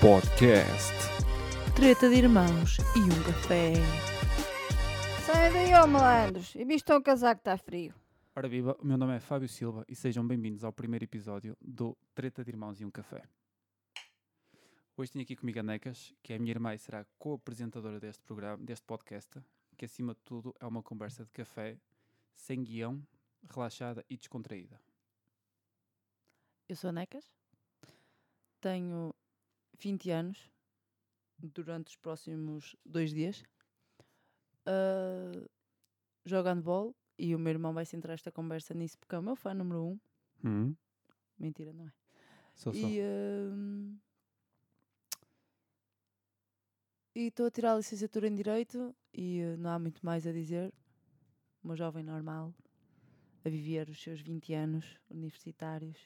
Podcast. Treta de irmãos e um café. Sai daí, ó malandros, e visto o casaco está frio. Ora viva, o meu nome é Fábio Silva e sejam bem-vindos ao primeiro episódio do Treta de Irmãos e um Café. Hoje tenho aqui comigo a Necas, que é a minha irmã e será co-apresentadora deste programa, deste podcast, que acima de tudo é uma conversa de café, sem guião, relaxada e descontraída. Eu sou a Necas, tenho 20 anos, durante os próximos dois dias. Uh, jogo handball e o meu irmão vai centrar esta conversa nisso porque é o meu fã número um. Hum, Mentira, não é? sou só. E ah, e estou a tirar a licenciatura em Direito e ah, não há muito mais a dizer. Uma jovem normal a viver os seus 20 anos universitários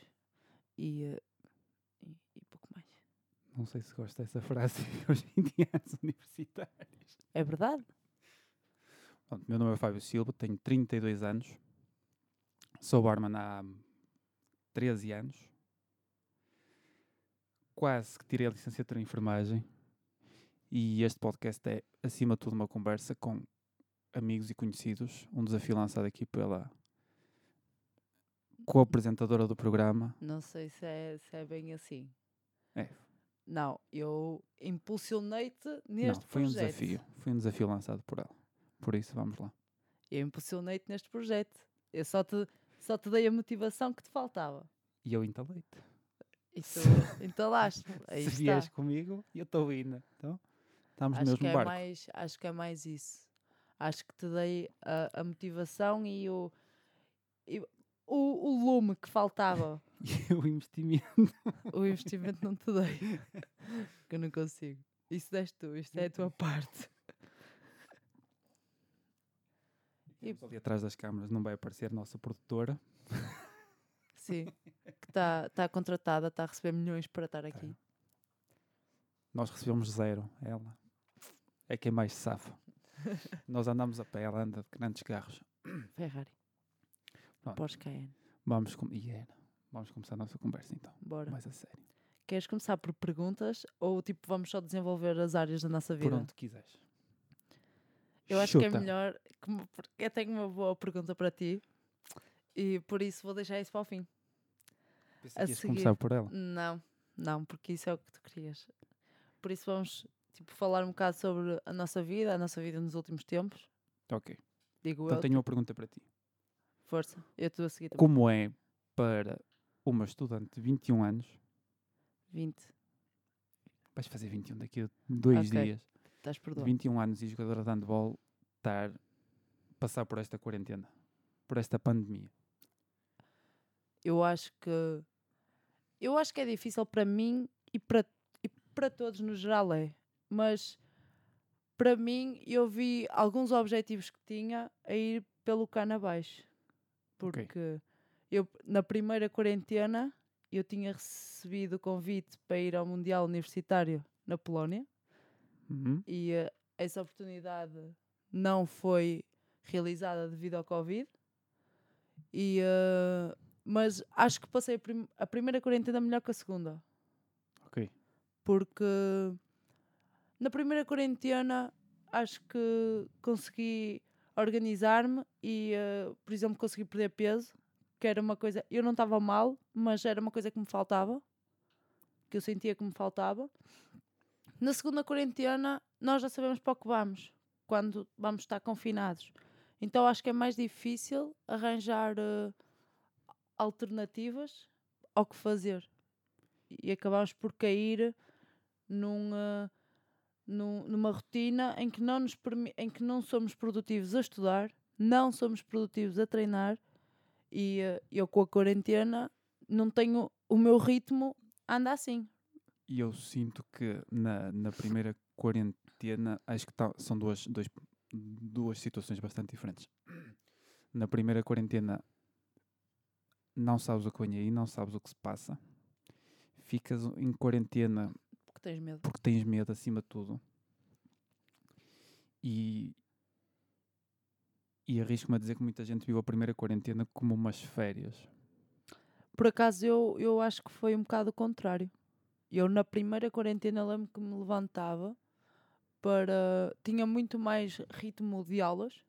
e, ah, e, e. Não sei se gosto dessa frase aos 20 anos universitários. É verdade? Pronto, meu nome é Fábio Silva, tenho 32 anos, sou barman há 13 anos, quase que tirei a licenciatura em enfermagem e este podcast é, acima de tudo, uma conversa com amigos e conhecidos, um desafio lançado aqui pela co-apresentadora do programa. Não sei se é, se é bem assim. É. Não, eu impulsionei-te neste Não, foi um projeto. desafio, foi um desafio lançado por ela. Por isso, vamos lá. Eu impulsionei-te neste projeto. Eu só te, só te dei a motivação que te faltava. E eu entalei-te. E tu entalaste. Aí Se vieres comigo, eu estou indo. Então, estamos no Acho mesmo que, é barco. mais, acho que é mais isso. Acho que te dei a, a motivação e o, e o, o lume que faltava. E o investimento. o investimento não te dei. que eu não consigo. Isso deste tu, isto é a tua parte. E- ali atrás das câmaras não vai aparecer a nossa produtora. Sim. Que está tá contratada, está a receber milhões para estar aqui. Nós recebemos zero. Ela é quem mais safa. Nós andamos a pé, ela anda de grandes carros. Ferrari. Pronto. Porsche Cayenne. Vamos, com... e era. Vamos começar a nossa conversa então. Bora. Mais a sério. Queres começar por perguntas ou tipo vamos só desenvolver as áreas da nossa vida? Por onde quiseres. Eu acho que é Chuta. melhor, eu tenho uma boa pergunta para ti e por isso vou deixar isso para o fim. Pensei a seguir. começar por ela. Não, não, porque isso é o que tu querias. Por isso vamos tipo, falar um bocado sobre a nossa vida, a nossa vida nos últimos tempos. Ok. Digo Então eu, tenho uma pergunta para ti. força, eu estou a seguir também. Como é para uma estudante de 21 anos, 20, vais fazer 21 daqui a dois Ok. dias, estás de perdoado. 21 anos e jogadora de handball, estar, passar por esta quarentena, por esta pandemia? Eu acho que eu acho que é difícil para mim e para, e para todos no geral é, mas para mim eu vi alguns objetivos que tinha a ir pelo cano abaixo. Ok. Porque eu na primeira quarentena eu tinha recebido o convite para ir ao Mundial Universitário na Polónia Uhum. e eh, essa oportunidade não foi realizada devido ao Covid. E, eh, mas acho que passei a, prim- a primeira quarentena melhor que a segunda. Ok. Porque na primeira quarentena acho que consegui organizar-me e, eh, por exemplo, consegui perder peso, que era uma coisa. Eu não estava mal, mas era uma coisa que me faltava, que eu sentia que me faltava. Na segunda quarentena, nós já sabemos para o que vamos, quando vamos estar confinados. Então acho que é mais difícil arranjar eh, alternativas ao que fazer. E acabamos por cair num, eh, num- numa rotina em que, não nos em que não somos produtivos a estudar, não somos produtivos a treinar e eh, eu com a quarentena não tenho o meu ritmo anda assim. E eu sinto que na, na primeira quarentena, acho que tá- são duas, dois, duas situações bastante diferentes. Na primeira quarentena, não sabes o que vem aí, não sabes o que se passa. Ficas em quarentena Porque tens medo. porque tens medo acima de tudo. E, e arrisco-me a dizer que muita gente viu a primeira quarentena como umas férias. Por acaso eu, eu acho que foi um bocado o contrário. Eu na primeira quarentena lembro que me levantava para. tinha muito mais ritmo de aulas,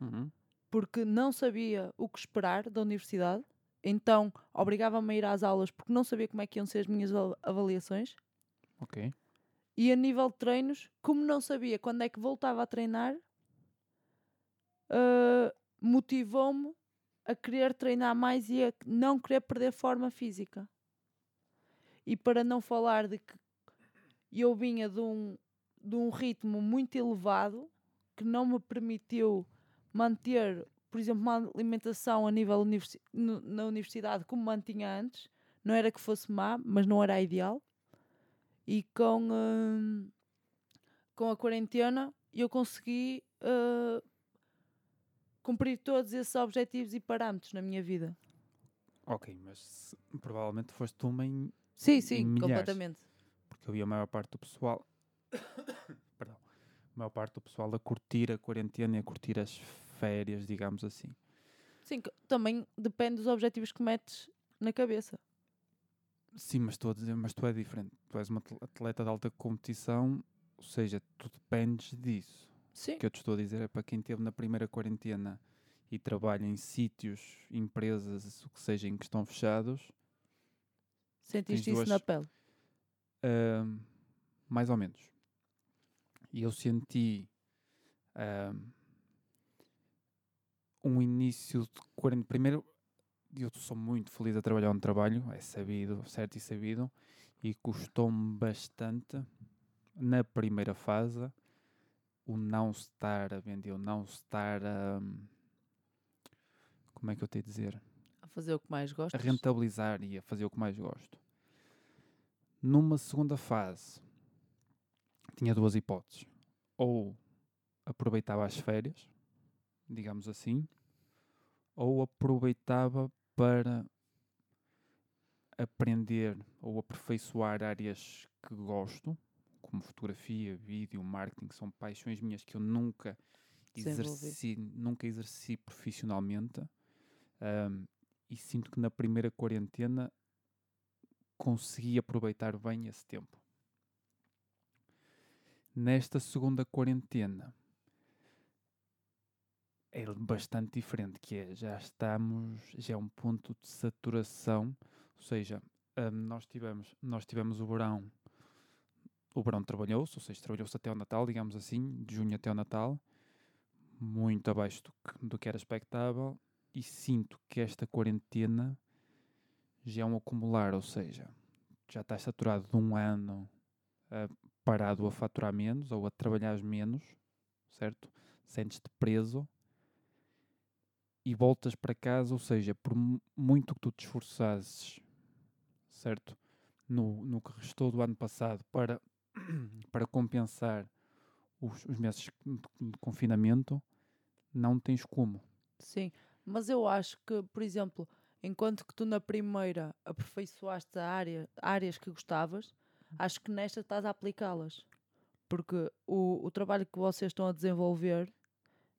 Uhum. porque não sabia o que esperar da universidade, então obrigava-me a ir às aulas porque não sabia como é que iam ser as minhas ava- avaliações. Ok. E a nível de treinos, como não sabia quando é que voltava a treinar, ah, motivou-me a querer treinar mais e a não querer perder forma física. E para não falar de que eu vinha de um, de um ritmo muito elevado que não me permitiu manter, por exemplo, uma alimentação a nível universi na universidade como mantinha antes. Não era que fosse má, mas não era a ideal. E com, hum, com a quarentena eu consegui uh, cumprir todos esses objetivos e parâmetros na minha vida. Ok, mas se- provavelmente foste uma em. Sim, sim, milhares. completamente. Porque eu vi a maior parte do pessoal. Perdão. A maior parte do pessoal a curtir a quarentena e a curtir as férias, digamos assim. Sim, também depende dos objetivos que metes na cabeça. Sim, mas estou a dizer, mas tu é diferente. Tu és uma atle- atleta de alta competição, ou seja, tu dependes disso. Sim. O que eu te estou a dizer é para quem esteve na primeira quarentena e trabalha em sítios, empresas, o que seja, em que estão fechados, Sentiste tens isso na duas- pele. Ahm, mais ou menos. E eu senti ahm, um início de quarentena. Primeiro, eu sou muito feliz a trabalhar onde trabalho, é sabido, certo e sabido, e custou-me bastante na primeira fase o não estar a vender, o não estar a. Como é que eu tenho de dizer? A fazer o que mais a gostas. rentabilizar e a fazer o que mais gosto. Numa segunda fase, tinha duas hipóteses. Ou aproveitava as férias, digamos assim, ou aproveitava para aprender ou aperfeiçoar áreas que gosto, como fotografia, vídeo, marketing, são paixões minhas que eu nunca exerci, nunca exerci profissionalmente. Ahm, e sinto que na primeira quarentena consegui aproveitar bem esse tempo. Nesta segunda quarentena é bastante diferente, que é já estamos, já é um ponto de saturação, ou seja, ahm, nós tivemos, nós tivemos o verão, o verão trabalhou-se, ou seja, trabalhou-se até o Natal, digamos assim, de junho até o Natal, muito abaixo do que, do que era expectável, e sinto que esta quarentena já é um acumular, ou seja, já estás saturado de um ano ah, parado a faturar menos ou a trabalhar menos, certo? Sentes-te preso e voltas para casa, ou seja, por mu- muito que tu te esforçasses, certo? No, no que restou do ano passado para, para compensar os, os meses de confinamento, não tens como. Sim, mas eu acho que, por exemplo, enquanto que tu na primeira aperfeiçoaste área, áreas que gostavas, acho que nesta estás a aplicá-las. Porque o, o trabalho que vocês estão a desenvolver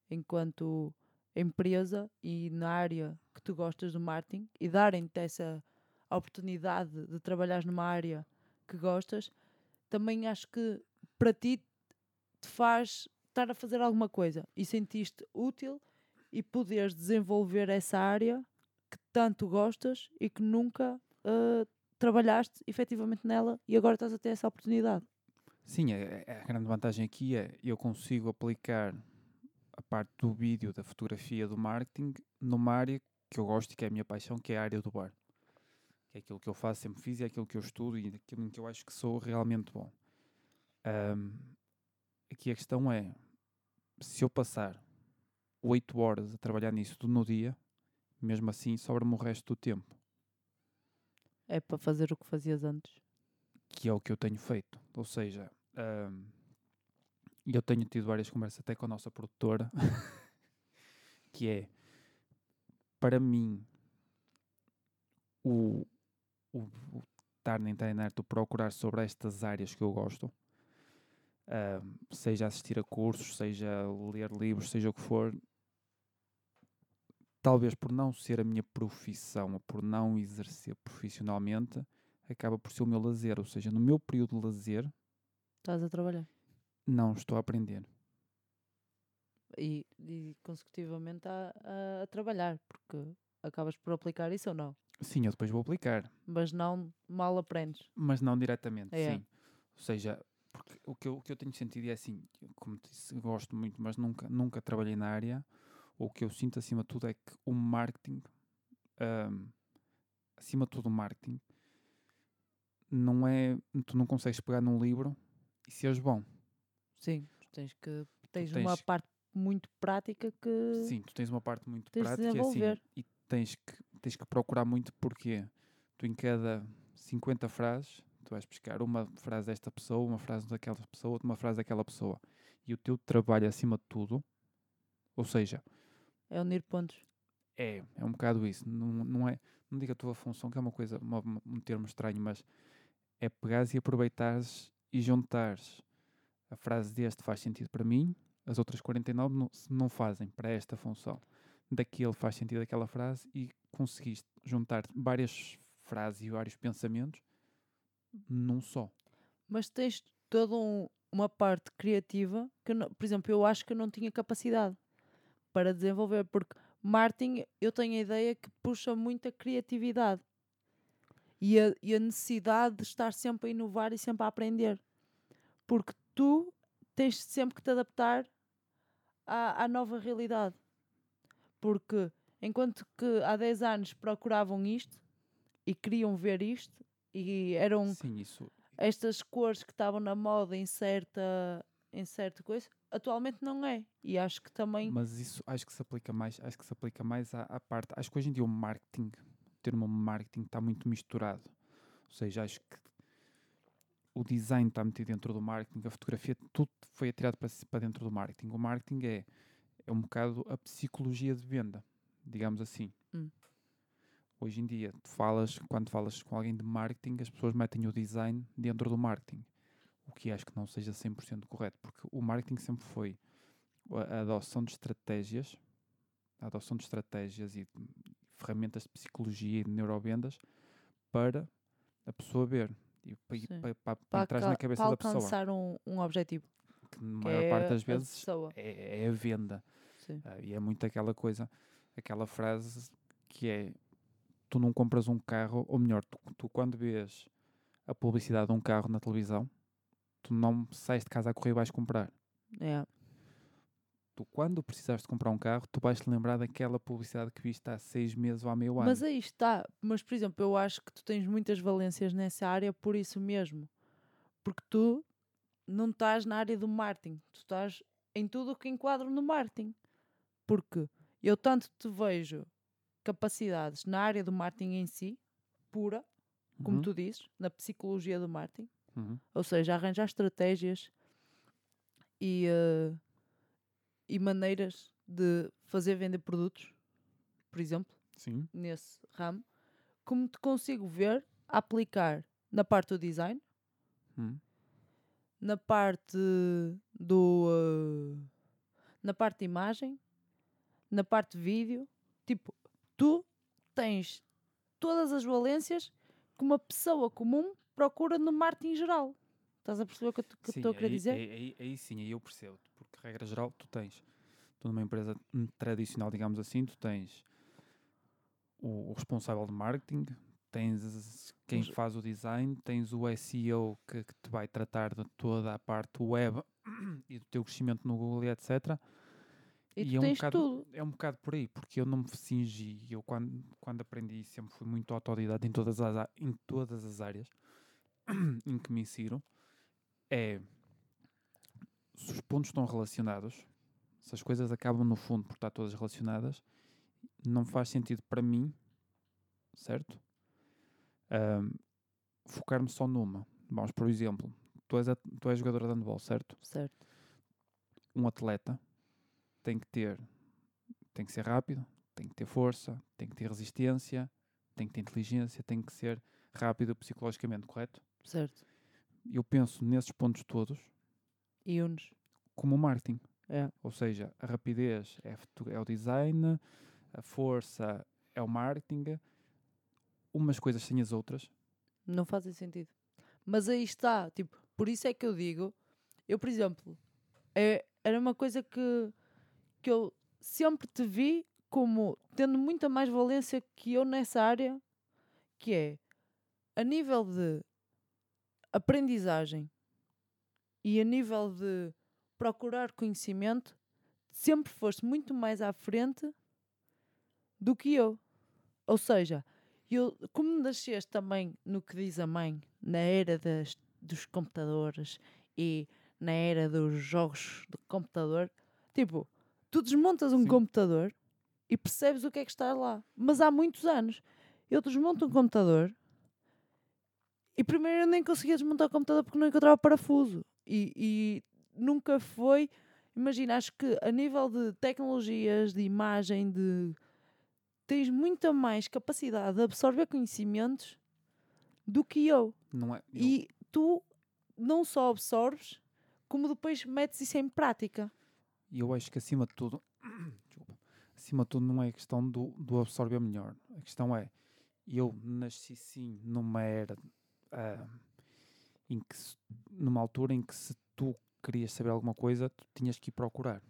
enquanto empresa e na área que tu gostas do marketing e darem-te essa oportunidade de trabalhar numa área que gostas, também acho que para ti te faz estar a fazer alguma coisa e sentiste útil e poderes desenvolver essa área que tanto gostas e que nunca ah, trabalhaste efetivamente nela e agora estás a ter essa oportunidade. Sim, é- a grande vantagem aqui é eu consigo aplicar a parte do vídeo, da fotografia, do marketing numa área que eu gosto e que é a minha paixão, que é a área do bar. Que é aquilo que eu faço, sempre fiz, é aquilo que eu estudo e aquilo em que eu acho que sou realmente bom. Ahm, aqui a questão é, se eu passar 8 horas a trabalhar nisso tudo no dia, mesmo assim sobra-me o resto do tempo, É para fazer o que fazias antes. que é o que eu tenho feito. Ou seja, e eu tenho tido várias conversas até com a nossa produtora, que é, para mim, o, o, o estar na internet, o procurar sobre estas áreas que eu gosto, ahm, seja assistir a cursos, seja ler livros, seja o que for, talvez por não ser a minha profissão ou por não exercer profissionalmente, acaba por ser o meu lazer. Ou seja, no meu período de lazer, Estás a trabalhar. não estou a aprender. E, e consecutivamente a, a, a trabalhar, porque acabas por aplicar isso ou não. Sim, eu depois vou aplicar, Mas não mal aprendes. mas não diretamente, É. sim. Ou seja, porque o que, eu, o que eu tenho sentido é assim, como te disse, gosto muito, mas nunca, nunca trabalhei na área. O que eu sinto acima de tudo é que o marketing, ahm, acima de tudo o marketing, não é, tu não consegues pegar num livro e seres bom. Sim, tu tens que tens, tens uma parte muito prática que Sim, tu tens uma parte muito prática e assim, e tens que, tens que procurar muito porque tu em cada 50 frases tu vais buscar uma frase desta pessoa, uma frase daquela pessoa, uma frase daquela pessoa. E o teu trabalho acima de tudo, ou seja, é unir pontos. é, é um bocado isso. Não, não é, não digo a tua função, que é uma coisa, uma- um termo estranho, mas é pegares e aproveitares e juntares a frase deste faz sentido para mim, as outras 49 não, não fazem para esta função. Daquele faz sentido aquela frase e conseguiste juntar várias frases e vários pensamentos num só. Mas tens toda um- uma parte criativa que, não- por exemplo, eu acho que eu não tinha capacidade para desenvolver, porque marketing eu tenho a ideia que puxa muita criatividade e a, e a necessidade de estar sempre a inovar e sempre a aprender. Porque tu tens sempre que te adaptar à, à nova realidade. Porque enquanto que há 10 anos procuravam isto e queriam ver isto e eram Sim, isso. estas cores que estavam na moda em certa, em certa coisa, atualmente não é. E acho que também. Mas isso acho que se aplica mais, acho que se aplica mais à, à parte. Acho que hoje em dia o marketing, o termo marketing está muito misturado. Ou seja, acho que o design está metido dentro do marketing, a fotografia, tudo foi atirado para, para dentro do marketing. O marketing é, é um bocado a psicologia de venda, digamos assim. Hum. Hoje em dia, tu falas, quando falas com alguém de marketing, as pessoas metem o design dentro do marketing. O que acho que não seja 100% correto, porque o marketing sempre foi a adoção de estratégias, a adoção de estratégias e ferramentas de psicologia e de neurovendas para a pessoa ver e pa- e Sim. pa- pa- para para, entrar na cabeça para da pessoa. alcançar um, um objetivo. Que na maior é parte das vezes é, é a venda. Ah, e é muito aquela coisa, aquela frase que é tu não compras um carro, ou melhor, tu, tu quando vês a publicidade de um carro na televisão, tu não sais de casa a correr e vais comprar. É. Tu, quando precisares de comprar um carro, tu vais te lembrar daquela publicidade que viste há seis meses ou há meio ano. Mas aí está. Mas, por exemplo, eu acho que tu tens muitas valências nessa área por isso mesmo. Porque tu não estás na área do marketing. Tu estás em tudo o que enquadro no marketing. Porque eu tanto te vejo capacidades na área do marketing em si, pura, como Uhum, tu dizes, na psicologia do marketing. uhum. Ou seja, arranjar estratégias e, eh, e maneiras de fazer vender produtos, por exemplo, Sim. nesse ramo, como te consigo ver aplicar na parte do design, Uhum. Na parte do eh, na parte de imagem, na parte de vídeo, tipo, tu tens todas as valências que uma pessoa comum procura no marketing geral. Estás a perceber o que eu estou a querer aí, dizer? Aí, aí- aí sim, aí eu percebo. Porque, regra geral, tu tens, tu numa empresa tradicional, digamos assim, tu tens o, o responsável de marketing, tens quem faz o design, tens o SEO que, que te vai tratar de toda a parte web e do teu crescimento no Google e etc. E tu é um tens bocado, tudo. É um bocado por aí, porque eu não me cingi, eu quando, quando aprendi sempre fui muito autodidata em todas as, em todas as áreas em que me insiro, é se os pontos estão relacionados, se as coisas acabam no fundo por estar todas relacionadas, não faz sentido para mim, certo? Ahm, Focar-me só numa. Vamos, por exemplo, tu és, a- tu és jogador de handball, certo? Certo. um atleta tem que ter, tem que ser rápido, tem que ter força, tem que ter resistência, tem que ter inteligência, tem que ser rápido psicologicamente, correto? Certo. Eu penso nesses pontos todos E unes. como o marketing. É. Ou seja, a rapidez é, é o design, a força é o marketing, umas coisas sem as outras. Não fazem sentido. Mas aí está, tipo, por isso é que eu digo, eu, por exemplo, é, era uma coisa que, que eu sempre te vi como tendo muita mais valência que eu nessa área, que é a nível de aprendizagem e a nível de procurar conhecimento, sempre foste muito mais à frente do que eu. Ou seja, eu, como nasceste também no que diz a mãe, na era das, dos computadores e na era dos jogos de computador, tipo, tu desmontas um Sim. computador e percebes o que é que está lá. Mas há muitos anos eu desmonto um computador e primeiro eu nem conseguia desmontar o computador porque não encontrava parafuso. E, e nunca foi. Imagina, acho que a nível de tecnologias, de imagem, de. Tens muita mais capacidade de absorver conhecimentos do que eu. Não é? eu- E tu não só absorves, como depois metes isso em prática. E eu acho que acima de tudo, desculpa, acima de tudo não é questão do, do absorver melhor. A questão é, eu nasci sim numa era, ah, em que se- numa altura em que se tu querias saber alguma coisa, tu tinhas que ir procurar.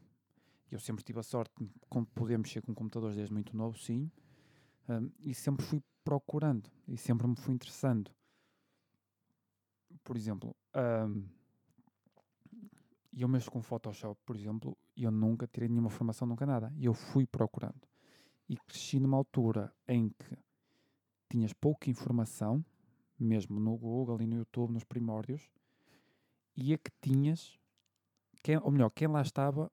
Eu sempre tive a sorte de poder mexer com computadores desde muito novo, sim, ah, e sempre fui procurando e sempre me fui interessando. Por exemplo, e eu mexo com Photoshop, por exemplo, e eu nunca tirei nenhuma formação, nunca nada. Eu fui procurando. E cresci numa altura em que tinhas pouca informação, mesmo no Google e no YouTube, nos primórdios, e a que tinhas, quem, ou melhor, quem lá estava,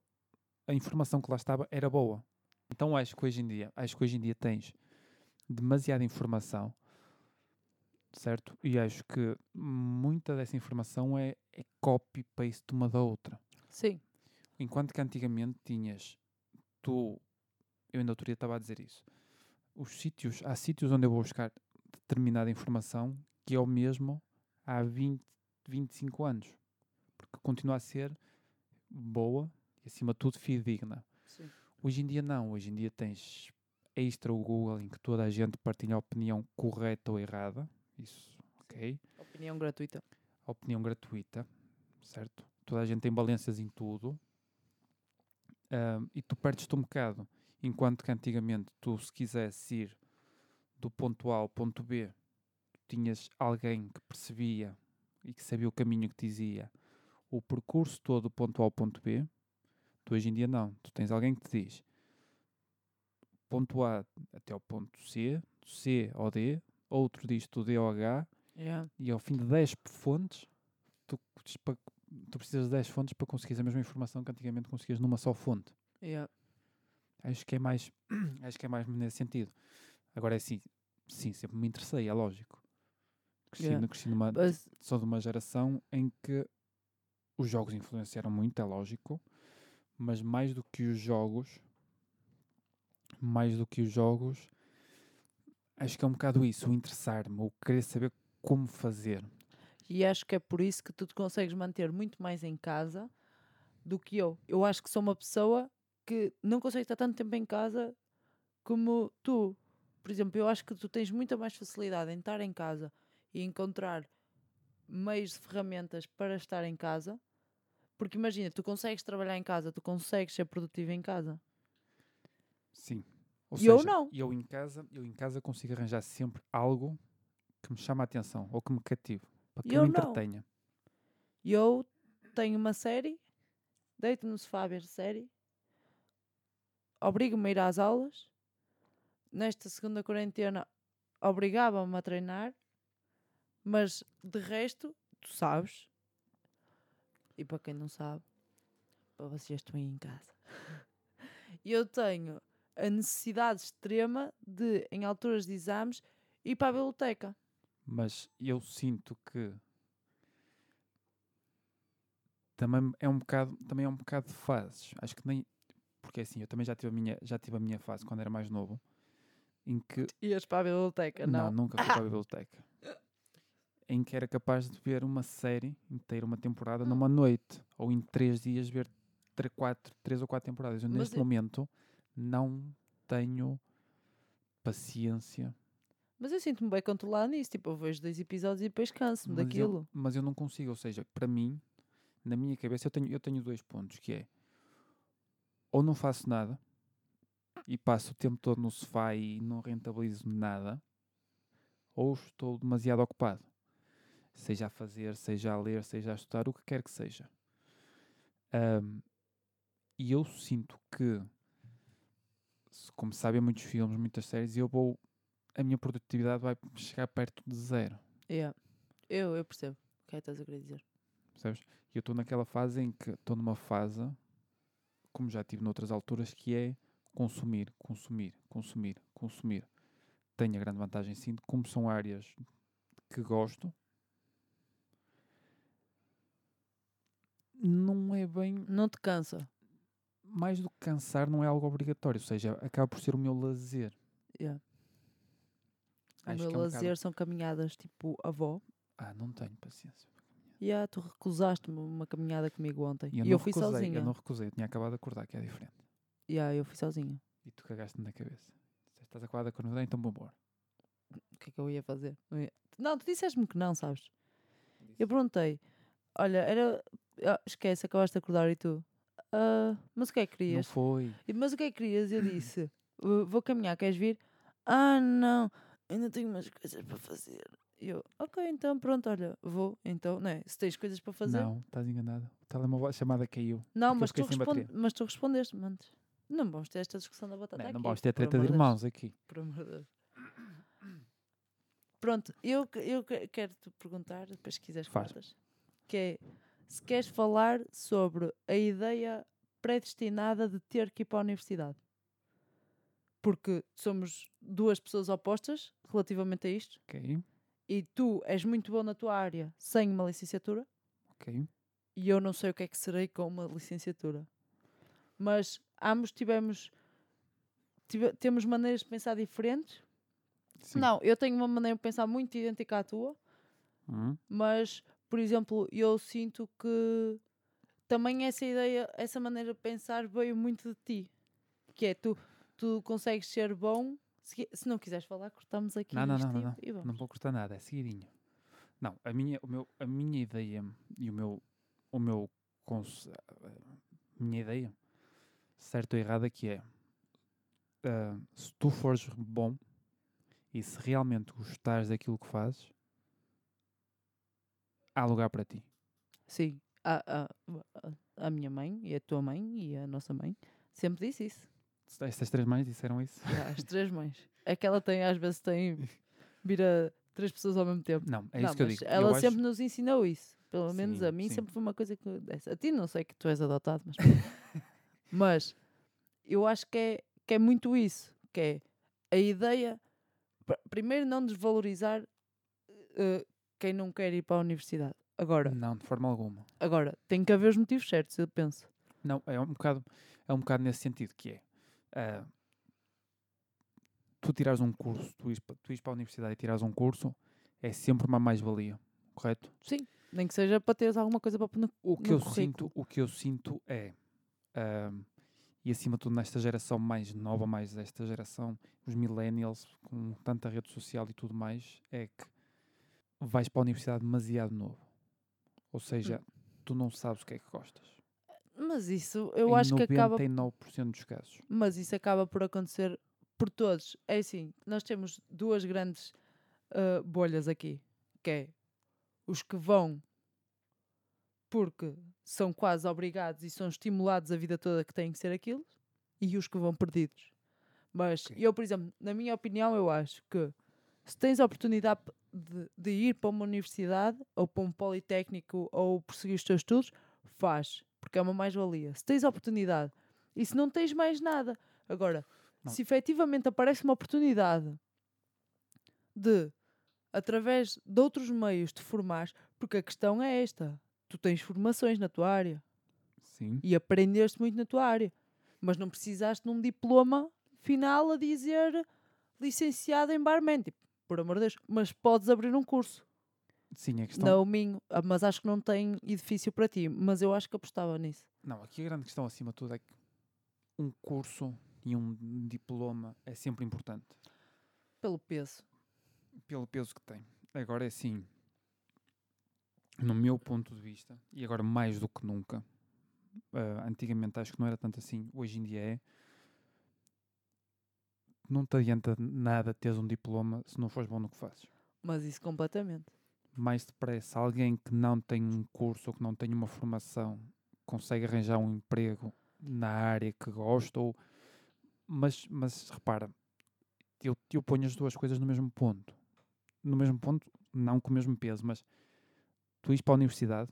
a informação que lá estava era boa. Então acho que hoje em dia, acho que hoje em dia tens demasiada informação, certo? E acho que muita dessa informação é, é copy-paste uma da outra. Sim. Enquanto que antigamente tinhas tu, eu ainda outro dia estava a dizer isso, os sítios, há sítios onde eu vou buscar determinada informação que é o mesmo há 20, 25 anos, porque continua a ser boa e acima de tudo fidedigna. Sim. Hoje em dia não, hoje em dia tens extra o Google em que toda a gente partilha a opinião correta ou errada, isso, ok? Opinião gratuita. a opinião gratuita, certo? Toda a gente tem valências em tudo ahm, e tu perdes-te um bocado. Enquanto que antigamente tu, se quisesse ir do ponto A ao ponto B, tinhas alguém que percebia e que sabia o caminho que te dizia o percurso todo do ponto A ao ponto B. Tu hoje em dia não. Tu tens alguém que te diz ponto A até ao ponto C, C ao D, outro diz do D ao H Yeah. e ao fim de 10 fontes, tu, tu precisas de 10 fontes para conseguires a mesma informação que antigamente conseguias numa só fonte. Yeah. Acho que é mais, acho que é mais nesse sentido. Agora é assim, sim, sempre me interessei, é lógico. Cresci, Yeah. cresci numa, sou de uma geração em que os jogos influenciaram muito, é lógico, mas mais do que os jogos, mais do que os jogos, acho que é um bocado isso, o interessar-me, o querer saber como fazer. e acho que é por isso que tu te consegues manter muito mais em casa do que eu. Eu acho que sou uma pessoa que não consegue estar tanto tempo em casa como tu. Por exemplo, eu acho que tu tens muita mais facilidade em estar em casa e encontrar meios de ferramentas para estar em casa. Porque imagina, tu consegues trabalhar em casa, tu consegues ser produtivo em casa. Sim. Ou E eu seja, não. Eu em casa, eu em casa consigo arranjar sempre algo que me chama a atenção ou que me cative, para que eu me eu não. entretenha. E eu tenho uma série, deito no sofá a ver série, obrigo-me a ir às aulas. Nesta segunda quarentena, obrigava-me a treinar, mas de resto, tu sabes, e para quem não sabe, para vocês estão aí em casa, eu tenho a necessidade extrema de, em alturas de exames, ir para a biblioteca. Mas eu sinto que também é um bocado, também é um bocado de fases. Acho que nem porque assim, eu também já tive a minha, já tive a minha fase quando era mais novo, em que Ias para a biblioteca, não, não? nunca fui para a biblioteca. Em que era capaz de ver uma série inteira, uma temporada, Hum. numa noite, ou em três dias ver três, quatro, três ou quatro temporadas. Eu, Mas neste eu- momento não tenho paciência Mas eu sinto-me bem controlado nisso. Tipo, eu vejo dois episódios e depois canso-me Mas eu- daquilo. mas eu não consigo, ou seja, para mim, na minha cabeça, eu tenho, eu tenho dois pontos, que é ou não faço nada e passo o tempo todo no sofá e não rentabilizo nada, ou estou demasiado ocupado. Seja a fazer, seja a ler, seja a estudar, o que quer que seja. Ahm, e eu sinto que, como sabem, muitos filmes, muitas séries, eu vou. A minha produtividade vai chegar perto de zero. Yeah. Eu, eu percebo o que é que estás a querer dizer. percebes? E eu estou naquela fase em que estou numa fase, como já tive noutras alturas, que é consumir, consumir, consumir, consumir. Tenho a grande vantagem, sim, de como são áreas que gosto, não é bem, Não te cansa. mais do que cansar, não é algo obrigatório, ou seja, acaba por ser o meu lazer. Yeah. O Acho meu é um lazer bocado- são caminhadas tipo avó. Ah, não tenho paciência. E ah, tu recusaste-me uma caminhada comigo ontem. E E eu, eu, não fui recusei, sozinha. Eu não recusei, eu tinha acabado de acordar, que é diferente. Yeah, eu fui sozinha. E tu cagaste-me na cabeça. Estás de acordar, então vou embora. O que é que eu ia fazer? Não, ia- Não, tu disseste-me que não, sabes? Eu perguntei, olha, era. ah, esquece, acabaste de acordar e tu. "Ah, mas o que é que Não querias? foi. E, Mas o que é que querias? Eu disse, "Uh, vou caminhar, queres vir? Ah, não, ainda tenho umas coisas para fazer. E eu, ok, então pronto, olha, vou. Então, não é? Se tens coisas para fazer. Não, estás enganada. O telemóvel, a chamada caiu. Não, mas, tu fiquei sem respon- bateria. mas tu respondeste-me antes. Não vamos ter esta discussão da batata Não, aqui. não vamos ter treta de irmãos aqui. Por amor de Deus. Pronto, eu, eu que- quero-te perguntar, depois se quiseres Faz. cortas, que é, se queres falar sobre a ideia predestinada de ter que ir para a universidade. Porque somos duas pessoas opostas relativamente a isto, Ok, e tu és muito bom na tua área sem uma licenciatura, ok. e eu não sei o que é que serei com uma licenciatura. Mas ambos tivemos tive- temos maneiras de pensar diferentes. Sim. Não, eu tenho uma maneira de pensar muito idêntica à tua, Hum, mas, por exemplo, eu sinto que também essa ideia, essa maneira de pensar veio muito de ti. Que é tu, tu consegues ser bom. Se, se não quiseres falar, cortamos aqui. Não, não, não, não, não. Não vou cortar nada, é seguidinho. Não, a minha, o meu, a minha ideia e o meu, o meu conce- minha ideia, certo ou errada, que é ah, se tu fores bom e se realmente gostares daquilo que fazes, há lugar para ti. Sim, a, a, a- minha mãe e a tua mãe e a nossa mãe sempre disse isso. Estas três mães disseram isso? Já, as três mães. É que ela tem, às vezes, tem. vira três pessoas ao mesmo tempo. Não, é Não, isso que eu digo. Ela eu acho- sempre nos ensinou isso. Pelo menos Sim, a mim sim. sempre foi uma coisa que. dessa. A ti não sei que tu és adotado, mas. mas eu acho que é, que é muito isso. Que é a ideia. pr- Primeiro, não desvalorizar eh, quem não quer ir para a universidade. Agora, Não, de forma alguma. agora tem que haver os motivos certos, eu penso. Não, é um bocado, é um bocado nesse sentido que é ah, tu tirares um curso, tu ires, tu ires para a universidade e tirares um curso, é sempre uma mais-valia, correto? Sim, nem que seja para teres alguma coisa para no O que eu sinto, o que eu sinto é ah, e acima de tudo nesta geração mais nova, mais desta geração, os millennials com tanta rede social e tudo mais, é que vais para a universidade demasiado novo. Ou seja, Hum. tu não sabes o que é que gostas. Mas isso eu em acho que acaba 99% dos casos. Mas isso acaba por acontecer por todos. É assim, nós temos duas grandes ah, bolhas aqui, que é os que vão porque são quase obrigados e são estimulados a vida toda que têm que ser aquilo, e os que vão perdidos. Mas Ok. eu, por exemplo, na minha opinião, eu acho que se tens a oportunidade de, de ir para uma universidade ou para um politécnico ou prosseguir os teus estudos, faz, porque é uma mais-valia. Se tens oportunidade e se não tens mais nada. Agora, Não. se efetivamente aparece uma oportunidade de, através de outros meios, te formares, porque a questão é esta: tu tens formações na tua área Sim. e aprendeste muito na tua área, mas não precisaste de um diploma final a dizer licenciado em barman. Tipo, por amor de Deus, mas podes abrir um curso. Sim, a questão. Não, Minho, ah, mas acho que não tem edifício para ti, mas eu acho que apostava nisso. Não, aqui a grande questão acima de tudo é que um curso e um diploma é sempre importante. Pelo peso. pelo peso que tem. Agora é assim, no meu ponto de vista, e agora mais do que nunca, ah, antigamente acho que não era tanto assim, hoje em dia é. Não te adianta nada teres um diploma se não fores bom no que fazes. Mas isso completamente. Mais depressa, alguém que não tem um curso ou que não tem uma formação consegue arranjar um emprego na área que gosta, ou... mas, mas repara, eu, eu ponho as duas coisas no mesmo ponto. No mesmo ponto, não com o mesmo peso, mas tu ires para a universidade,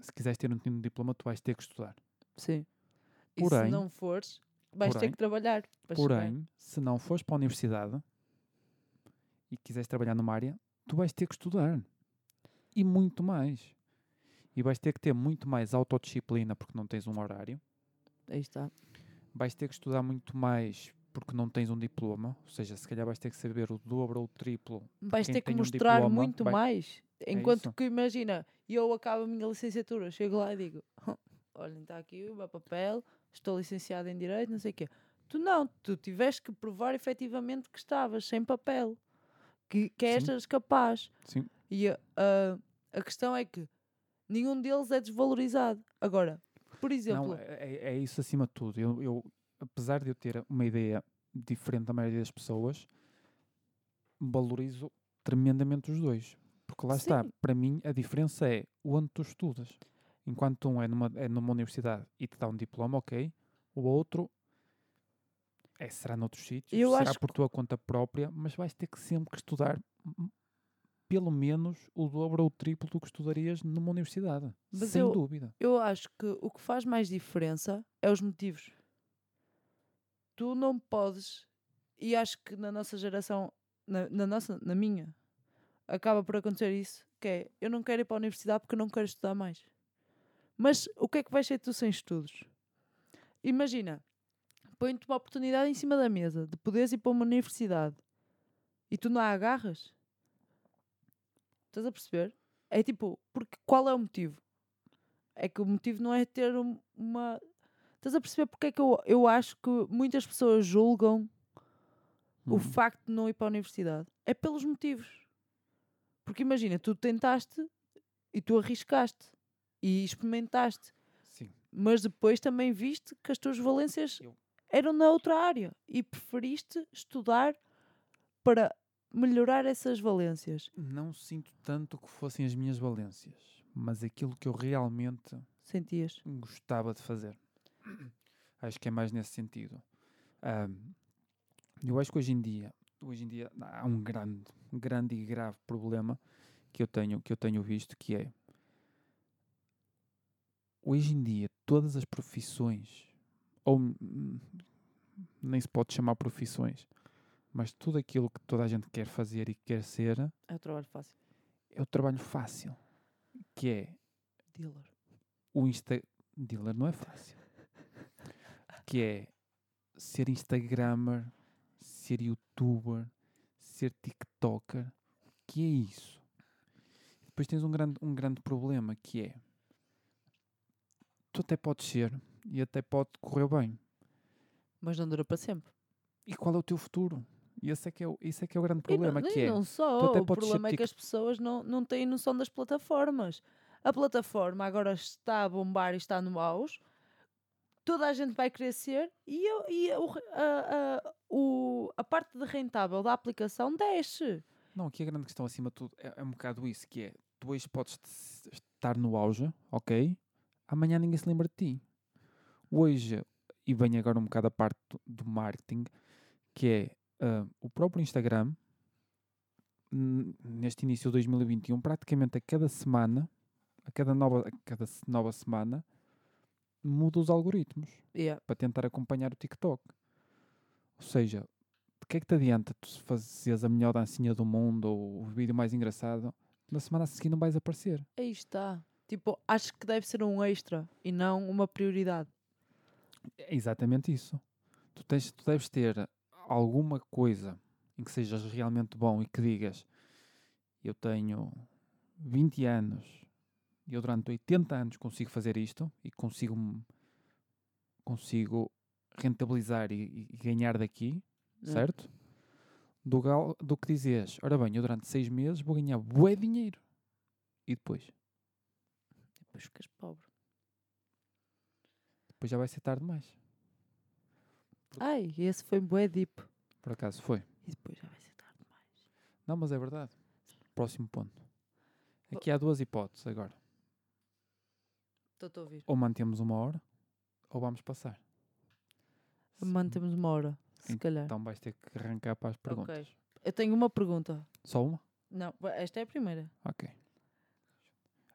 se quiseres ter um, diploma, tu vais ter que estudar. Sim. e Porém- se não fores, vais ter porém- que trabalhar. para chegar. Porém, se não fores para a universidade e quiseres trabalhar numa área, tu vais ter que estudar. E muito mais. E vais ter que ter muito mais autodisciplina porque não tens um horário. Aí está. Vais ter que estudar muito mais porque não tens um diploma. Ou seja, se calhar vais ter que saber o dobro ou o triplo. Vais ter que um mostrar diploma muito vai- mais. Enquanto isso. que, imagina, eu acabo a minha licenciatura, chego lá e digo: Olhem, está aqui o meu papel, estou licenciado em Direito, não sei o quê. Tu não, tu tiveste que provar efetivamente que estavas sem papel, que, que eras capaz. Sim. E a, a, a questão é que nenhum deles é desvalorizado. Agora, por exemplo, Não, é, é- é isso acima de tudo. Eu, eu, apesar de eu ter uma ideia diferente da maioria das pessoas, valorizo tremendamente os dois. Porque lá está, Sim. para mim a diferença é onde tu estudas. Enquanto um é numa, é numa universidade e te dá um diploma, ok. O outro é, será noutros sítios, Eu será por tua conta própria, mas vais ter que sempre que estudar pelo menos o dobro ou o triplo do que estudarias numa universidade. Mas sem eu- dúvida. eu acho que o que faz mais diferença é os motivos. Tu não podes, e acho que na nossa geração, na, na nossa, na minha, acaba por acontecer isso, que é, eu não quero ir para a universidade porque eu não quero estudar mais. Mas o que é que vais ser tu sem estudos? Imagina, põe-te uma oportunidade em cima da mesa de poderes ir para uma universidade e tu não a agarras. Estás a perceber? É tipo, porque qual é o motivo? É que o motivo não é ter um- uma. Estás a perceber porque é que eu, eu acho que muitas pessoas julgam o Uhum. facto de não ir para a universidade? É pelos motivos. Porque imagina, tu tentaste e tu arriscaste e experimentaste, Sim. mas depois também viste que as tuas valências Eu- eram na outra área e preferiste estudar para melhorar essas valências. Não sinto tanto que fossem as minhas valências, mas aquilo que eu realmente Sentias? gostava de fazer. Acho que é mais nesse sentido. Ahm, eu acho que hoje em dia, hoje em dia há um grande, um grande e grave problema que eu tenho, que eu tenho visto, que é hoje em dia todas as profissões, ou nem se pode chamar profissões, mas tudo aquilo que toda a gente quer fazer e quer ser É o trabalho fácil. é o trabalho fácil, que é Dealer. o Insta dealer não é fácil. que é ser Instagrammer, ser youtuber, ser TikToker. Que é isso? Depois tens um grande, um grande problema que é até podes ser e até pode correr bem. Mas não dura para sempre. E qual é o teu futuro? E esse é que é o, esse é, que é o grande E não, problema, que é não só, o problema é que as pessoas não, não têm noção das plataformas. A plataforma agora está a bombar e está no auge. Toda a gente vai ser e, eu- e re- a, a, o, a parte de rentável da aplicação desce. Não, aqui a grande questão acima de tudo é, é um bocado isso, que é, tu hoje podes estar no auge, ok? Amanhã ninguém se lembra de ti. Hoje, e vem agora um bocado a parte do, do marketing, que é ah, o próprio Instagram, neste início de 2021, praticamente a cada semana, a cada nova, a cada nova semana, muda os algoritmos Yeah. para tentar acompanhar o TikTok. Ou seja, de que é que te adianta tu fazeres a melhor dancinha do mundo ou o vídeo mais engraçado? Na semana a seguir não vais aparecer. Aí está. Tipo, acho que deve ser um extra e não uma prioridade. É exatamente isso. Tu, tens, tu deves ter alguma coisa em que sejas realmente bom e que digas eu tenho 20 anos e eu durante 80 anos consigo fazer isto e consigo consigo rentabilizar e, e ganhar daqui, né? certo? do, gal, do que dizeres, ora bem, eu durante seis meses vou ganhar bué dinheiro. E depois? Depois ficas pobre. Depois já vai ser tarde demais. Ai, esse foi bué deep. Por acaso foi. E depois já vai ser tarde demais. Não, mas é verdade. Próximo ponto. Aqui há duas hipóteses agora. Estou-te a ouvir. Ou mantemos uma hora, ou vamos passar. Se- Mantemos uma hora, se calhar. Então vais ter que arrancar para as perguntas. Eu tenho uma pergunta. Só uma? Não, esta é a primeira. Ok.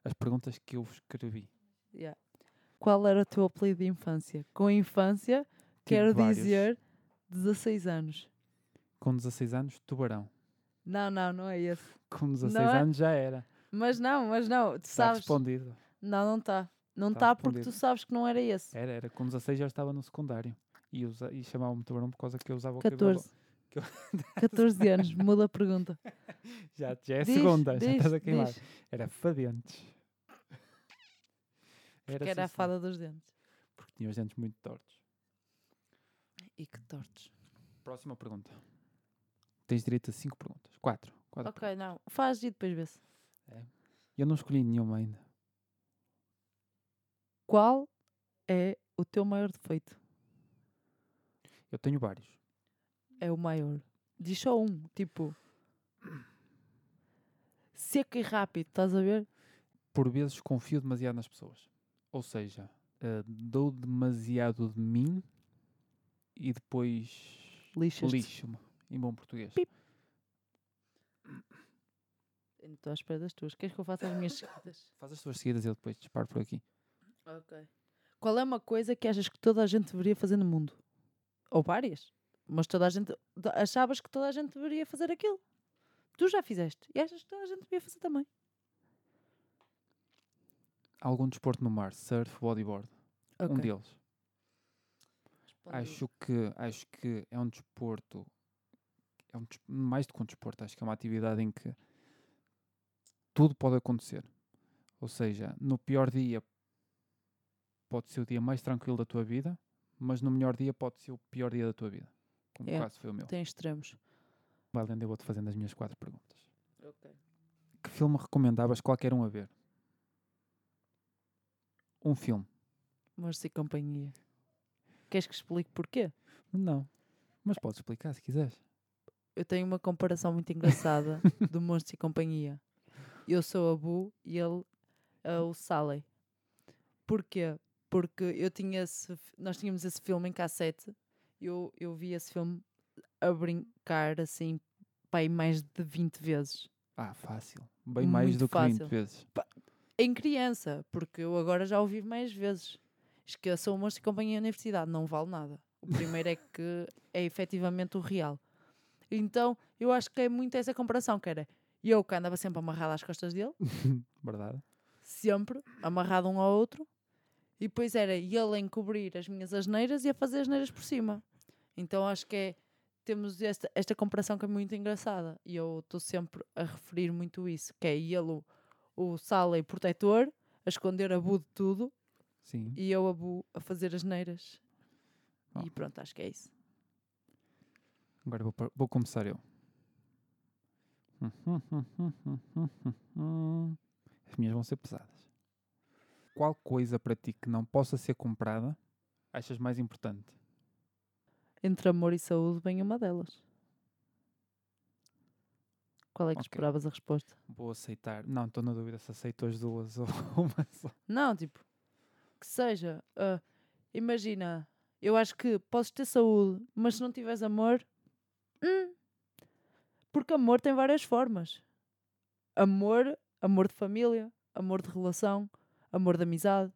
As perguntas que eu escrevi. Yeah. Qual era o teu apelido de infância? Com infância, Tive quero vários. dizer 16 anos. Com 16 anos, tubarão. Não, não, não é esse. Com 16 Não é? anos já era. Mas não, mas não. Tu Está sabes. respondido. Não, não está. Não Tá está porque tu respondido. sabes que não era esse. Era, era. Com 16 já estava no secundário. E, usa, e chamavam-me tubarão por causa que eu usava o cabelo. 14. que eu- 14 anos. Muda a pergunta. Já, já é a Diz, segunda, já diz, estás a queimar. diz. Era fadentes. Que era a sim, senhor, fada dos dentes. Porque tinha os dentes muito tortos. E que tortos. Próxima pergunta. Tens direito a 5 perguntas. 4. Quatro Ok, não. Faz e depois vê-se. Eu não escolhi nenhuma ainda. Qual é o teu maior defeito? Eu tenho vários. É o maior. Diz só um. Tipo. Seco e rápido, estás a ver? Por vezes confio demasiado nas pessoas. Ou seja, eh, dou demasiado de mim e depois lixo-me. Em bom português. Pip. Estou à espera das tuas. Queres que eu faça as minhas seguidas? Faz as tuas seguidas e eu depois disparo por aqui. Ok. Qual é uma coisa que achas que toda a gente deveria fazer no mundo? Ou várias. Mas toda a gente. Achavas que toda a gente deveria fazer aquilo. Tu já fizeste. E achas que toda a gente devia fazer também. Algum desporto no mar, surf, bodyboard. Um Ok. deles. Acho que, acho que é um desporto. É um, mais do que um desporto, acho que é uma atividade em que tudo pode acontecer. Ou seja, no pior dia pode ser o dia mais tranquilo da tua vida, mas no melhor dia pode ser o pior dia da tua vida. Como É, quase foi o meu. Tem extremos. Valendo, eu vou-te fazendo as minhas quatro perguntas. Ok. Que filme recomendavas qualquer um a ver? Um filme. Monstros e companhia. Queres que explique porquê? Não. Mas podes explicar se quiseres. Eu tenho uma comparação muito engraçada do Monstros e Companhia. Eu sou a Bu e ele é o Sally. Porquê? Porque eu tinha esse, nós tínhamos esse filme em cassete. Eu, eu vi esse filme a brincar assim, pai, mais de 20 vezes. Ah, fácil. Bem mais Muito do que 20 fácil. vezes. Em criança, porque eu agora já o vi mais vezes. Esqueçam o Monstros e Companhia Universidade, não vale nada. O primeiro é que é efetivamente o real. Então, eu acho que é muito essa comparação, que era eu que andava sempre amarrado às costas dele, Verdade? sempre, amarrado um ao outro, e depois era ele a encobrir as minhas asneiras e a fazer asneiras por cima. Então acho que é, temos esta, esta comparação que é muito engraçada, e eu estou sempre a referir muito isso, que é ele o, o Sally protetor, a esconder a Bu de tudo, Sim. e eu a Bu a fazer asneiras. Oh. E pronto, acho que é isso. Agora vou, vou começar eu. As minhas vão ser pesadas. Qual coisa para ti que não possa ser comprada achas mais importante? Entre amor e saúde vem uma delas. Qual é que Ok. esperavas a resposta? Vou aceitar. Não, estou na dúvida se aceito as duas ou uma só. Não, tipo, que seja. ah, imagina, eu acho que podes ter saúde, mas se não tiveres amor. hum, porque amor tem várias formas. Amor, amor de família, amor de relação, amor de amizade,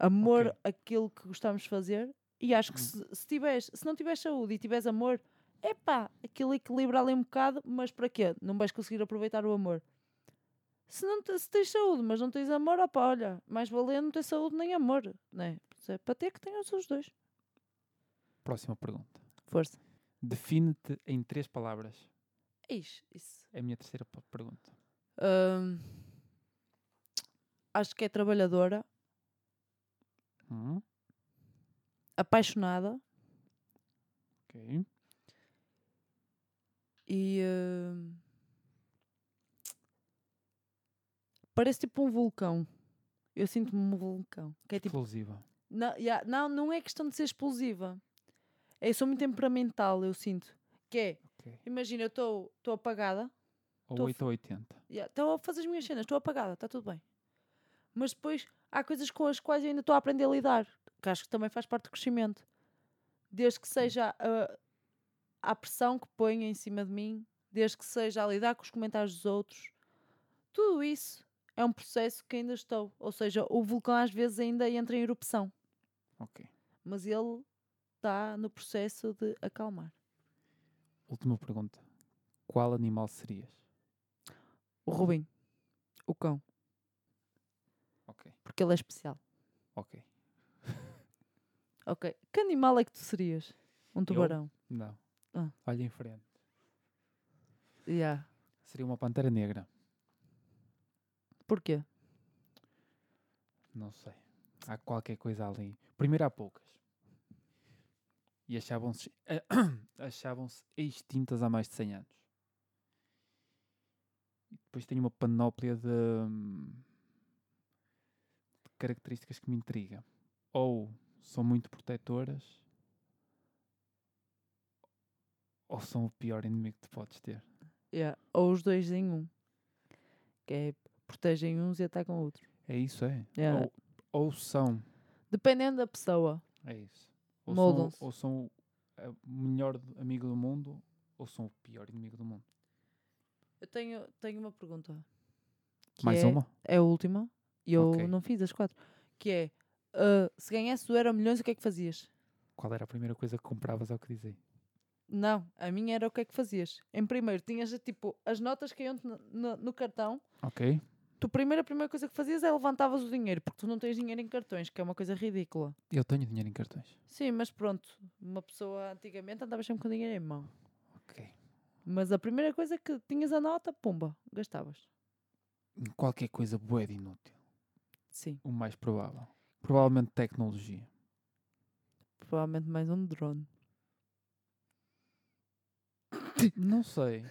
amor Ok. aquilo que gostamos de fazer. E acho que se, se, tiveres, se não tiveres saúde e tiveres amor, epá, aquilo equilibra ali um bocado, mas para quê? Não vais conseguir aproveitar o amor. Se, não se tens saúde, mas não tens amor, opá, olha, mais valia não ter saúde nem amor, né? Se é para ter que tenhas os dois. Próxima pergunta. Força. Define-te em três palavras. Ixi, isso. É a minha terceira pergunta. Hum, acho que é trabalhadora, Hum, apaixonada ok. E. eh, parece tipo um vulcão. Eu sinto-me um vulcão. Que é tipo. Explosiva. Não, yeah, não, não é questão de ser explosiva. É, eu sou muito temperamental, eu sinto. Que é, Ok. imagina, eu estou apagada, Ou Tô 8 ou 80. estou a fazer as minhas cenas, estou apagada, está tudo bem. Mas depois há coisas com as quais eu ainda estou a aprender a lidar, que acho que também faz parte do crescimento. Desde que seja a, a pressão que ponho em cima de mim, desde que seja a lidar com os comentários dos outros, tudo isso é um processo que ainda estou. Ou seja, o vulcão às vezes ainda entra em erupção, Ok. mas ele está no processo de acalmar. Última pergunta. Qual animal serias? O Rubim, o cão, Ok. porque ele é especial. Ok. Ok. Que animal é que tu serias? Um tubarão. Não. Ah. Olha em frente. Yeah. Seria uma pantera negra. Porquê? Não sei. Há qualquer coisa ali. Primeiro há poucas. E achavam-se achavam-se extintas há mais de 100 anos. E depois tenho uma panóplia de, hum, de características que me intrigam. Ou são muito protetoras, ou são o pior inimigo que tu podes ter. Yeah. Ou os dois em um. Que é protegem uns e atacam outros. É isso, é? Yeah. Ou, ou são Dependendo da pessoa. É isso. Ou são, ou são o melhor amigo do mundo, ou são o pior inimigo do mundo. Eu tenho, tenho uma pergunta. Mais é, uma? É a última. E eu Ok. não fiz as quatro. Que é, ah, se ganhasse o Euro Milhões, o que é que fazias? Qual era a primeira coisa que compravas ao que dizia? Não, a minha era o que é que fazias. Em primeiro, tinhas tipo as notas que iam no, no, no cartão. Ok? Tu primeiro, a primeira coisa que fazias é levantavas o dinheiro, porque tu não tens dinheiro em cartões, que é uma coisa ridícula. Eu tenho dinheiro em cartões. Sim, mas pronto, uma pessoa antigamente andava sempre com dinheiro em mão. Ok. Mas a primeira coisa que tinhas a nota, pumba, gastavas. Qualquer coisa boa de inútil. Sim, O mais provável. Provavelmente tecnologia. provavelmente mais um drone. Não sei.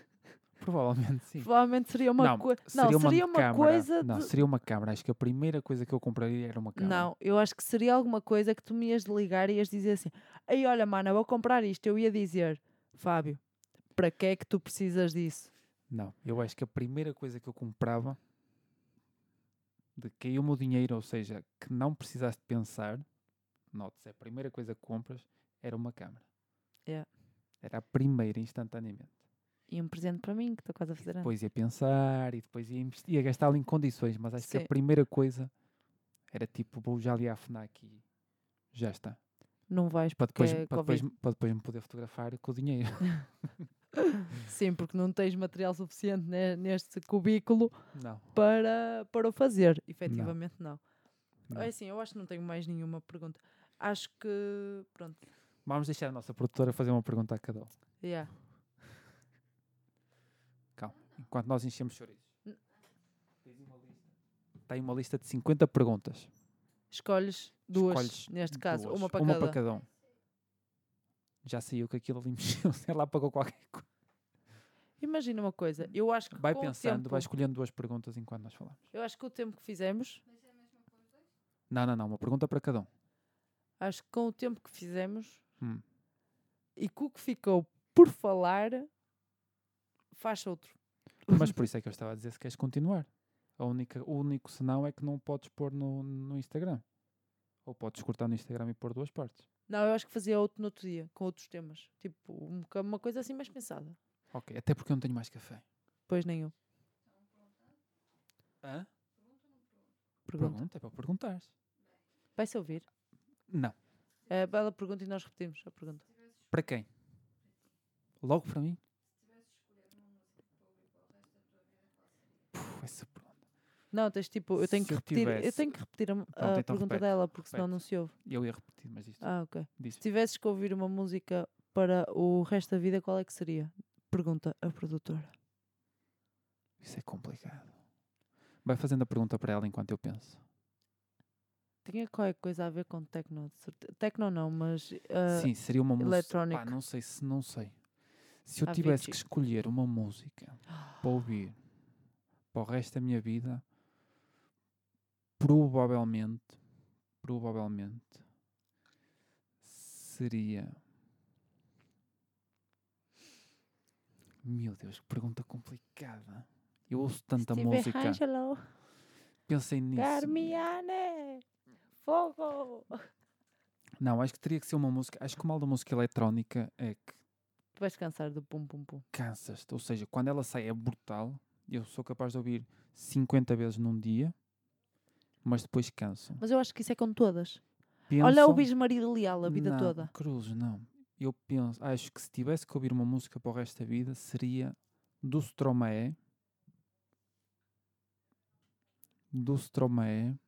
Provavelmente sim. Provavelmente seria uma não, coisa. Não, uma seria uma câmara. coisa Não, de- seria uma câmara. Acho que a primeira coisa que eu compraria era uma câmara. Não, eu acho que seria alguma coisa que tu me ias ligar e ias dizer assim: Ei, olha, mana, vou comprar isto. Eu ia dizer, Fábio, para que é que tu precisas disso? Não, eu acho que a primeira coisa que eu comprava de caiu o meu dinheiro, ou seja, que não precisaste pensar, note-se, a primeira coisa que compras era uma câmara. Yeah. Era a primeira, instantaneamente. E um presente para mim, que estou quase a fazer anos. Depois ia pensar e depois ia, investir, ia gastá-lo em condições, mas acho que Sim. a primeira coisa era tipo, vou já ali à FNAC e já está. Não vais Para depois, é para, depois, para depois me poder fotografar com o dinheiro. Sim, porque não tens material suficiente ne- neste cubículo não. para, para o fazer. Efetivamente, não. não. É assim, eu acho que não tenho mais nenhuma pergunta. Acho que. Pronto. Vamos deixar a nossa produtora fazer uma pergunta a cada um. Yeah. Calma. Enquanto nós enchemos chouriços. N- Tem uma lista de 50 perguntas. Escolhes duas, Escolhes neste caso, duas. uma para uma cada. para cada um. Já saiu que aquilo ali mexeu. Lá, pagou qualquer coisa. Imagina uma coisa, eu acho que Vai pensando, tempo, vai escolhendo duas perguntas enquanto nós falamos. eu acho que o tempo que fizemos, Não, não, não. Uma pergunta para cada um. acho que com o tempo que fizemos Hum. e com o que ficou por falar, faz outro. Mas por isso é que eu estava a dizer se queres continuar. A única, o único senão é que não podes pôr no, no Instagram. Ou podes cortar no Instagram e pôr duas partes. Não, eu acho que fazia outro no outro dia, com outros temas. Tipo, um uma coisa assim mais pensada. Ok, até porque eu não tenho mais café. Pois nem eu. Hã? Pergunta. Pergunta, é para perguntar. Vai-se ouvir. Não. É a bela pergunta e nós repetimos a pergunta. Para quem? Logo para mim? Essa pergunta. Não, tens tipo, eu tenho Se que eu repetir, eu tivesse- tenho que repetir a, a Pronto, então pergunta repete, dela, porque senão repete. não se ouve. Eu ia repetir, mas isto Ah, ok. diz. Se tivesses que ouvir uma música para o resto da vida, qual é que seria? Pergunta a produtora. Isso é complicado. Vai fazendo a pergunta para ela enquanto eu penso. Tinha qualquer coisa a ver com techno. Techno não, mas ah, Sim, seria uma música. Pá, não sei se não sei. Se eu Avicii. tivesse que escolher uma música para ouvir para o resto da minha vida, provavelmente, provavelmente seria. Meu Deus, que pergunta complicada. Eu ouço tanta Steve música. Angelo, Pensei nisso. Carmiane, Fogo. Não, acho que teria que ser uma música. Acho que o mal da música eletrónica é que Tu vais cansar do pum pum pum. cansas-te. Ou seja, quando ela sai é brutal. Eu sou capaz de ouvir 50 vezes num dia, mas depois canso. Mas eu acho que isso é com todas. Olha o Bis Maria Leal a vida não, toda. Cruz, não. Eu penso, acho que se tivesse que ouvir uma música para o resto da vida, seria do Stromae. Do Stromae.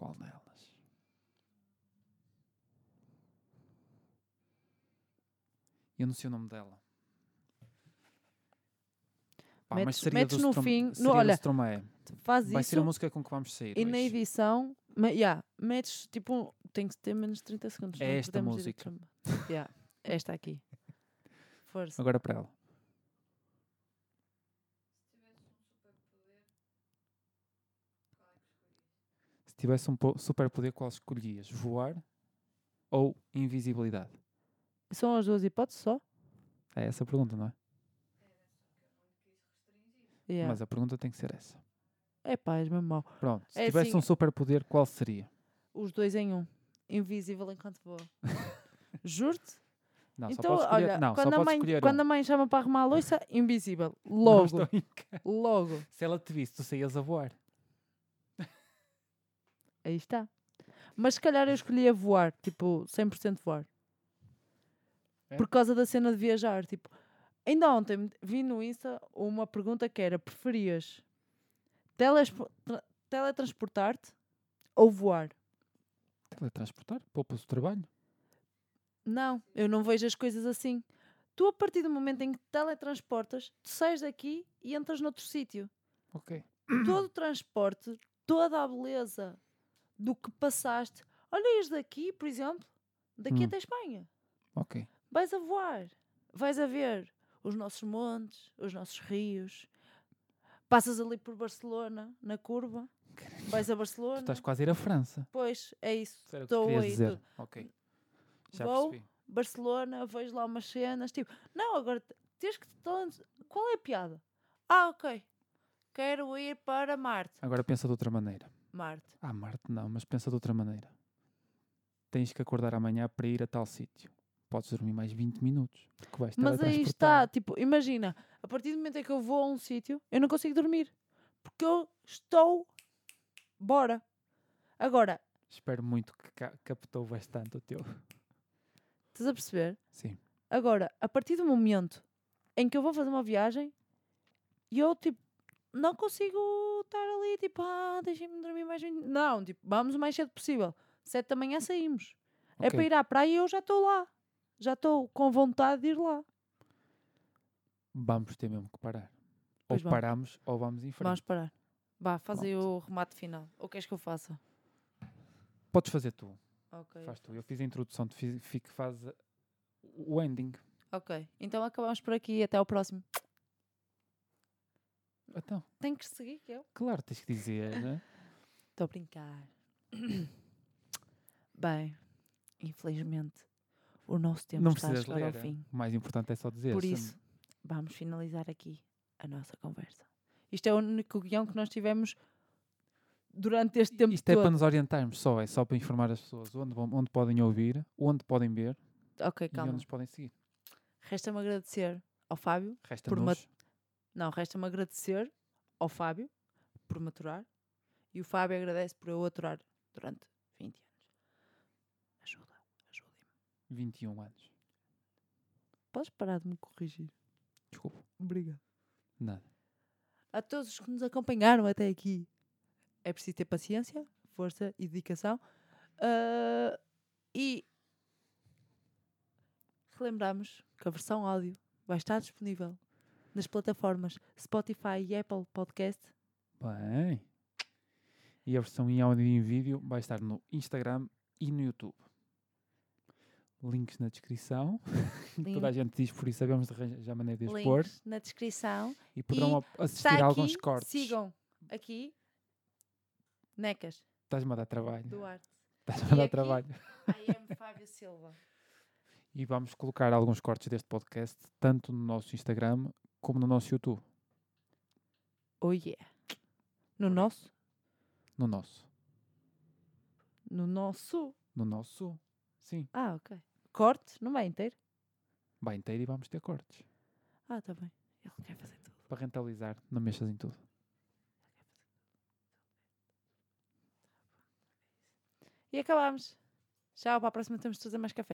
Qual delas? Eu não sei o nome dela. Pá, mas Metes- seria metes no Strom- fim- no- olha, Stromae. Faz Vai ser a isso música com que vamos sair. e na edição, ma- yeah, metes tipo, tem que ter menos de 30 segundos. É não esta música. Yeah, esta aqui. Força. Agora para ela. Tivesse um po- superpoder, qual escolhias? Voar ou invisibilidade? São as duas hipóteses só? É essa a pergunta, não é? Yeah. Mas a pergunta tem que ser essa. É pá, és mesmo mau. Pronto, se É tivesse assim- um superpoder, qual seria? Os dois em um. Invisível enquanto voa. Juro-te? Não, Então, só olha, não, só quando, a podes mãe, escolher quando um. a mãe chama para arrumar a louça, invisível. Logo. Logo. Se ela te visse, tu saías a voar. Aí está. Mas se calhar eu escolhia voar, tipo, 100% voar. É? Por causa da cena de viajar, tipo, ainda ontem vi no Insta uma pergunta que era, preferias teletransportar-te ou voar? Teletransportar? Poupas o trabalho? Não, eu não vejo as coisas assim. Tu, a partir do momento em que te teletransportas, tu sais daqui e entras noutro sítio. Ok. Todo o transporte, toda a beleza do que passaste. Olha, ias daqui, por exemplo, daqui Hum. até Espanha. Ok. Vais a voar. Vais a ver os nossos montes, os nossos rios. Passas ali por Barcelona, na curva. Vais a Tu Barcelona. estás quase a ir à França. Pois, é isso. Era que Estou aí. dizer. tu- Ok. Já Vou. percebi. Barcelona, vejo lá umas cenas. Tipo, não, agora te- tens que. Qual é a piada? Ah, ok. Quero ir para Marte. Agora pensa de outra maneira. Marte. Ah, Marte não, mas pensa de outra maneira. Tens que acordar amanhã para ir a tal sítio. Podes dormir mais 20 minutos. Vais Mas aí está, tipo, imagina, a partir do momento em que eu vou a um sítio, eu não consigo dormir. Porque eu estou. Bora. Agora, Espero muito que ca- captou bastante o teu. estás a perceber? Sim. Agora, a partir do momento em que eu vou fazer uma viagem, eu, tipo, não consigo estar ali, tipo, ah, deixem-me dormir mais 20 Não, tipo, vamos o mais cedo possível. Sete da manhã saímos. É Ok. para ir à praia e eu já estou lá. Já estou com vontade de ir lá. Vamos ter mesmo que parar. Pois ou vamos. paramos ou vamos em frente. Vamos parar. Vá, faz aí o remate final. Ou queres que eu faça? Podes fazer tu. Faz tu. Eu fiz a introdução, tu fiz, faz o ending. Ok. Então acabamos por aqui. Até ao próximo. Então, Tem que seguir, que eu. claro, tens que dizer, né? Estou a brincar. Bem, infelizmente, o nosso tempo Não está a chegar ao ler. fim. O mais importante é só dizer. Por isso, vamos finalizar aqui a nossa conversa. Isto é o único guião que nós tivemos durante este tempo Isto é todo. para nos orientarmos só, é só para informar as pessoas onde, vão- onde podem ouvir, onde podem ver Ok, e onde calma. nos podem seguir. Resta-me agradecer ao Fábio. Por Resta-nos uma- Não, resta-me agradecer ao Fábio por me aturar. E o Fábio agradece por eu aturar durante 20 anos. Ajuda, ajudem-me. 21 anos. Podes parar de me corrigir? Desculpa, Obrigado. nada. A todos os que nos acompanharam até aqui, é preciso ter paciência, força e dedicação. Ah, e relembramos que a versão áudio vai estar disponível nas plataformas Spotify e Apple Podcast. Bem. E a versão em áudio e em vídeo vai estar no Instagram e no YouTube. links na descrição. Link- Toda a gente diz, por isso sabemos de arranjar maneira de pôr. links na descrição. E poderão ap- assistir a alguns cortes. sigam aqui. Necas, Estás-me a dar trabalho. Duarte. Estás-me E a dar trabalho. I am Fábio Silva. E vamos colocar alguns cortes deste podcast, tanto no nosso Instagram como no nosso YouTube. Oh yeah. No nosso? No nosso. No nosso. No nosso. Sim. Ah, ok. Corte? Não vai inteiro? Vai inteiro e vamos ter cortes. Ah, tá bem. Ele quer fazer tudo. Para rentabilizar, não mexas em tudo. E acabamos. Tchau, para a próxima temos de fazer mais café.